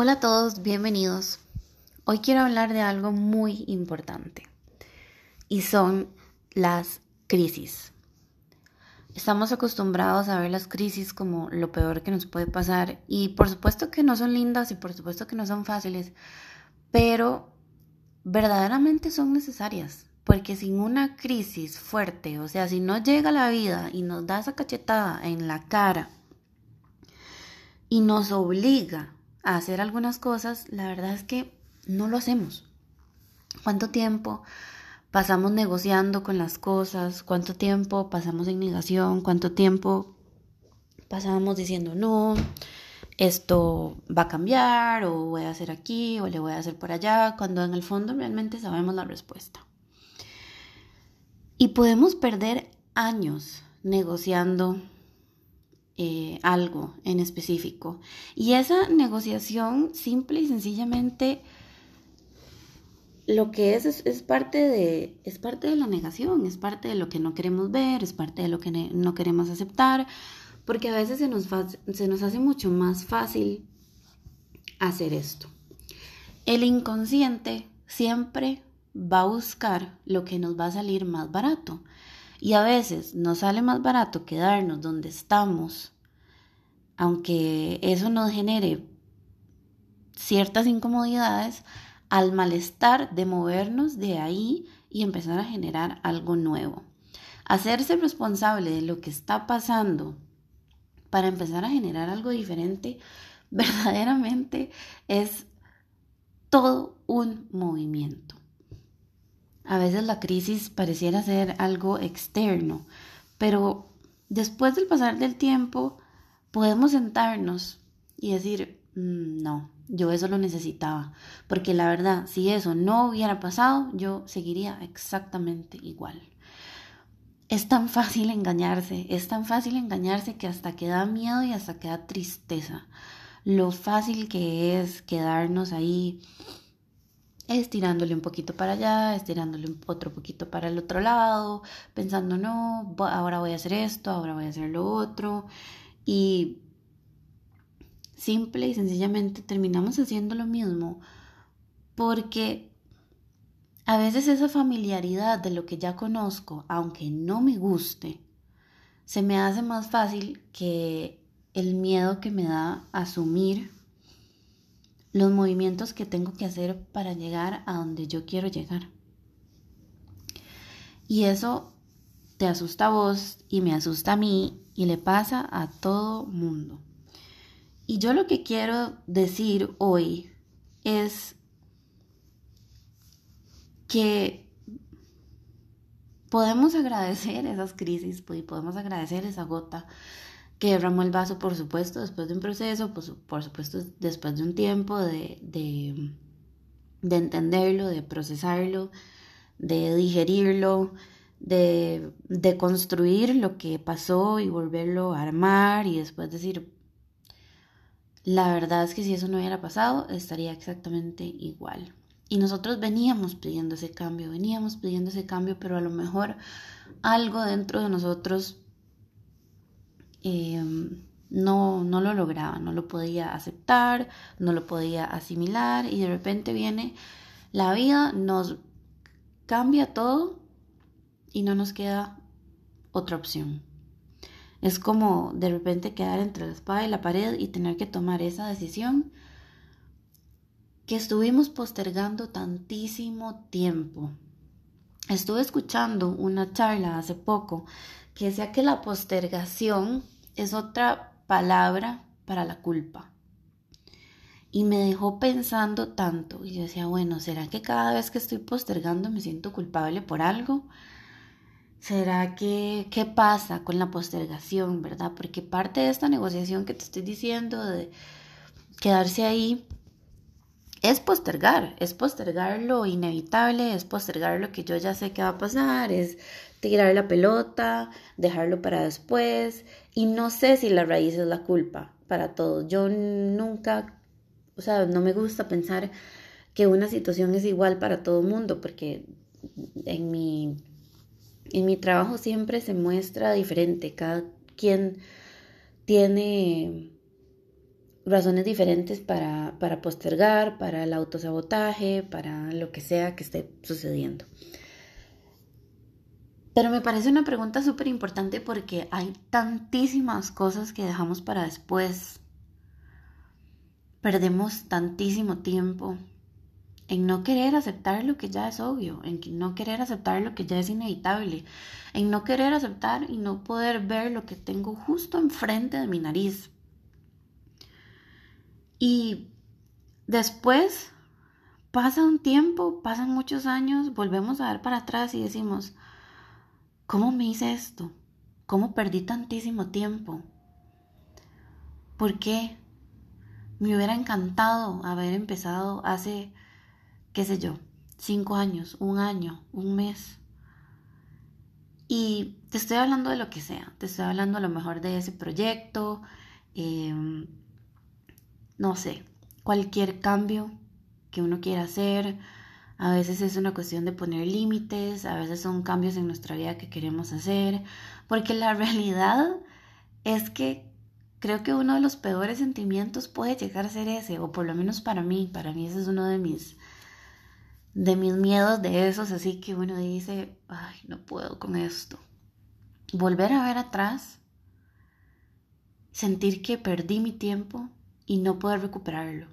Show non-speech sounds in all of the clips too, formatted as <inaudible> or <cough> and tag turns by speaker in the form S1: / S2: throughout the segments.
S1: Hola a todos, bienvenidos. Hoy quiero hablar de algo muy importante y son las crisis. Estamos acostumbrados a ver las crisis como lo peor que nos puede pasar y por supuesto que no son lindas y por supuesto que no son fáciles, pero verdaderamente son necesarias. Porque sin una crisis fuerte, o sea, si no llega la vida y nos da esa cachetada en la cara y nos obliga hacer algunas cosas, la verdad es que no lo hacemos. ¿Cuánto tiempo pasamos negociando con las cosas? ¿Cuánto tiempo pasamos en negación? ¿Cuánto tiempo pasamos diciendo no? Esto va a cambiar o voy a hacer aquí o le voy a hacer por allá, cuando en el fondo realmente sabemos la respuesta. Y podemos perder años negociando eh, algo en específico. Y esa negociación simple y sencillamente lo que es, es, parte de, es parte de la negación, es parte de lo que no queremos ver, es parte de lo que no queremos aceptar, porque a veces se nos, se nos hace mucho más fácil hacer esto. El inconsciente siempre va a buscar lo que nos va a salir más barato. Y a veces nos sale más barato quedarnos donde estamos, aunque eso nos genere ciertas incomodidades, al malestar de movernos de ahí y empezar a generar algo nuevo. Hacerse responsable de lo que está pasando para empezar a generar algo diferente, <laughs> verdaderamente es todo un movimiento. A veces la crisis pareciera ser algo externo, pero después del pasar del tiempo podemos sentarnos y decir, mm, no, yo eso lo necesitaba, porque la verdad, si eso no hubiera pasado, yo seguiría exactamente igual. Es tan fácil engañarse, es tan fácil engañarse que hasta que da miedo y hasta que da tristeza. Lo fácil que es quedarnos ahí estirándole un poquito para allá, estirándole otro poquito para el otro lado, pensando, no, ahora voy a hacer esto, ahora voy a hacer lo otro. Y simple y sencillamente terminamos haciendo lo mismo porque a veces esa familiaridad de lo que ya conozco, aunque no me guste, se me hace más fácil que el miedo que me da asumir los movimientos que tengo que hacer para llegar a donde yo quiero llegar. Y eso te asusta a vos y me asusta a mí y le pasa a todo mundo. Y yo lo que quiero decir hoy es que podemos agradecer esas crisis y podemos agradecer esa gota que derramó el vaso, por supuesto, después de un proceso, por, por supuesto, después de un tiempo de, de, de, entenderlo, de procesarlo, de digerirlo, de, de construir lo que pasó y volverlo a armar y después decir, la verdad es que si eso no hubiera pasado, estaría exactamente igual. Y nosotros veníamos pidiendo ese cambio, veníamos pidiendo ese cambio, pero a lo mejor algo dentro de nosotros Em, no, no lo lograba, no lo podía aceptar, no lo podía asimilar y de repente viene la vida, nos cambia todo y no nos queda otra opción. Es como de repente quedar entre la espada y la pared y tener que tomar esa decisión que estuvimos postergando tantísimo tiempo. Estuve escuchando una charla hace poco que decía que la postergación es otra palabra para la culpa. Y me dejó pensando tanto. Y yo decía, bueno, ¿será que cada vez que estoy postergando me siento culpable por algo? ¿Será que qué pasa con la postergación, verdad? Porque parte de esta negociación que te estoy diciendo de quedarse ahí es postergar, es postergar lo inevitable, es postergar lo que yo ya sé que va a pasar, es tirar la pelota, dejarlo para después. Y no sé si la raíz es la culpa para todos. Yo nunca, o sea, no me gusta pensar que una situación es igual para todo el mundo, porque en mi, en mi trabajo siempre se muestra diferente. Cada quien tiene razones diferentes para, para postergar, para el autosabotaje, para lo que sea que esté sucediendo. Pero me parece una pregunta súper importante porque hay tantísimas cosas que dejamos para después. Perdemos tantísimo tiempo en no querer aceptar lo que ya es obvio, en no querer aceptar lo que ya es inevitable, en no querer aceptar y no poder ver lo que tengo justo enfrente de mi nariz. Y después pasa un tiempo, pasan muchos años, volvemos a ver para atrás y decimos, ¿cómo me hice esto? ¿Cómo perdí tantísimo tiempo? ¿Por qué? Me hubiera encantado haber empezado hace qué sé yo, cinco años, un año, un mes. Y te estoy hablando de lo que sea, te estoy hablando a lo mejor de ese proyecto, em, no sé, cualquier cambio que uno quiera hacer. A veces es una cuestión de poner límites, a veces son cambios en nuestra vida que queremos hacer, porque la <laughs> realidad es que creo que uno de los peores sentimientos puede llegar a ser ese, o por lo menos para mí, para mí ese es uno de mis de mis miedos de esos, así que uno dice, ay, no puedo con esto. Volver a ver atrás, sentir que perdí mi tiempo y no poder recuperarlo.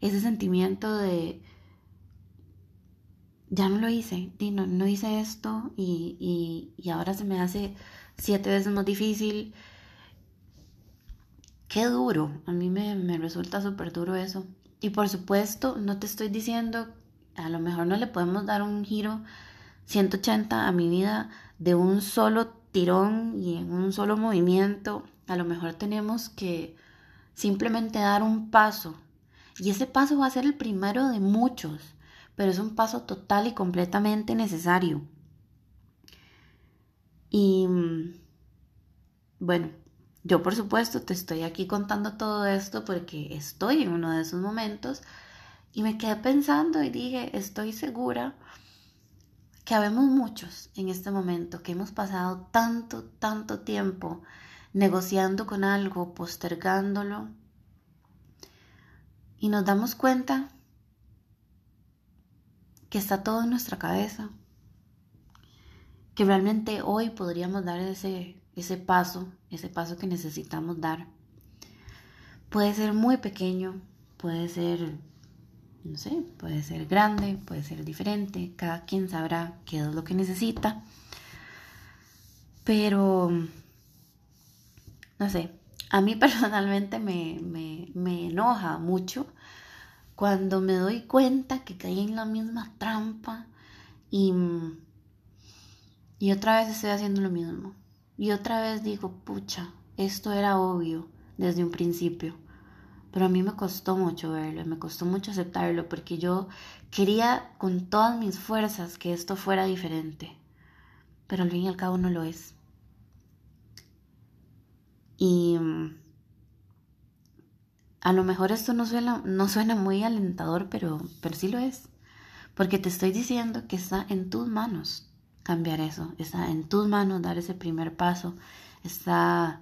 S1: Ese sentimiento de, ya no lo hice, no, no hice esto y, y, ahora se me hace siete veces más difícil. Qué duro, a mí me, me resulta súper duro eso. Y por supuesto, no te estoy diciendo a lo mejor no le podemos dar un giro 180 a mi vida de un solo tirón y en un solo movimiento. A lo mejor tenemos que simplemente dar un paso. Y ese paso va a ser el primero de muchos, pero es un paso total y completamente necesario. Y bueno, yo por supuesto te estoy aquí contando todo esto porque estoy en uno de esos momentos y me quedé pensando y dije, estoy segura que habemos muchos en este momento que hemos pasado tanto, tanto tiempo negociando con algo, postergándolo, y nos damos cuenta que está todo en nuestra cabeza, que realmente hoy podríamos dar ese, ese paso, ese paso que necesitamos dar. Puede ser muy pequeño, puede ser no sé, puede ser grande, puede ser diferente, cada quien sabrá qué es lo que necesita. Pero, no sé, a mí <laughs> personalmente me, me, enoja mucho cuando me doy cuenta que caí en la misma trampa y, y otra vez estoy haciendo lo mismo. Y otra vez digo, pucha, esto era obvio desde un principio. Pero a mí me costó mucho verlo, me costó mucho aceptarlo porque yo quería con todas mis fuerzas que esto fuera diferente. Pero al fin y al cabo no lo es. Y mm, a lo mejor esto no suena, no suena muy alentador, pero, pero sí lo es. Porque te estoy diciendo que está en tus manos cambiar eso. Está en tus manos dar ese primer paso. Está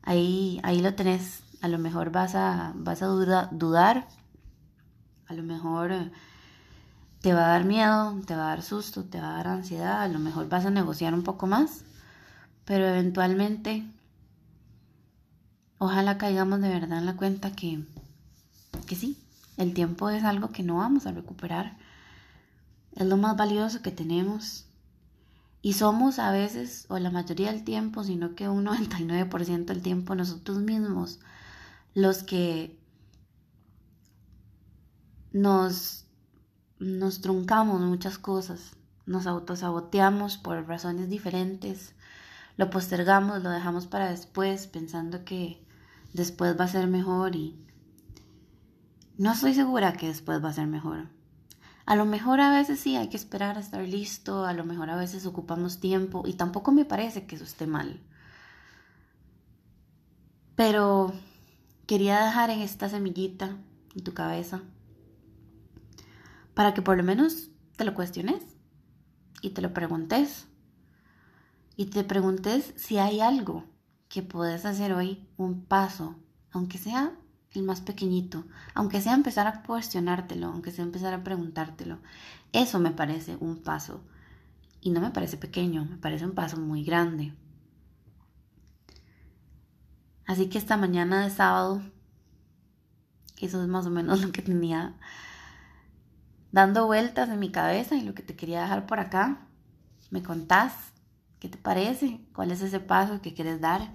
S1: ahí, ahí lo tenés a lo mejor vas a, vas a dudar, a lo mejor eh, te va a dar miedo, te va a dar susto, te va a dar ansiedad, a lo mejor vas a negociar un poco más, pero eventualmente ojalá caigamos de verdad en la cuenta que, que sí, el tiempo es algo que no vamos a recuperar, es lo más valioso que tenemos. Y somos a veces, o la mayoría del tiempo, sino que un <laughs> 99% del tiempo nosotros mismos los que nos, nos truncamos muchas cosas, nos autosaboteamos por razones diferentes, lo postergamos, lo dejamos para después pensando que después va a ser mejor y no estoy segura que después va a ser mejor. A lo mejor a veces sí hay que esperar a estar listo, a lo mejor a veces ocupamos tiempo y tampoco me parece que eso esté mal. Pero quería dejar en esta semillita en tu cabeza para que por lo menos te lo cuestiones y te lo preguntes y te preguntes si hay algo que puedes hacer hoy, un paso, aunque sea el más pequeñito, aunque sea empezar a cuestionártelo, aunque sea empezar a preguntártelo. Eso me parece un paso. Y no me parece pequeño, me parece un paso muy grande. Así que esta mañana de sábado, eso es más o menos <laughs> lo que tenía dando vueltas en mi cabeza y lo que te quería dejar por acá, me contás qué te parece, cuál es ese paso que quieres dar,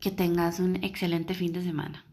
S1: que tengas un excelente fin de semana.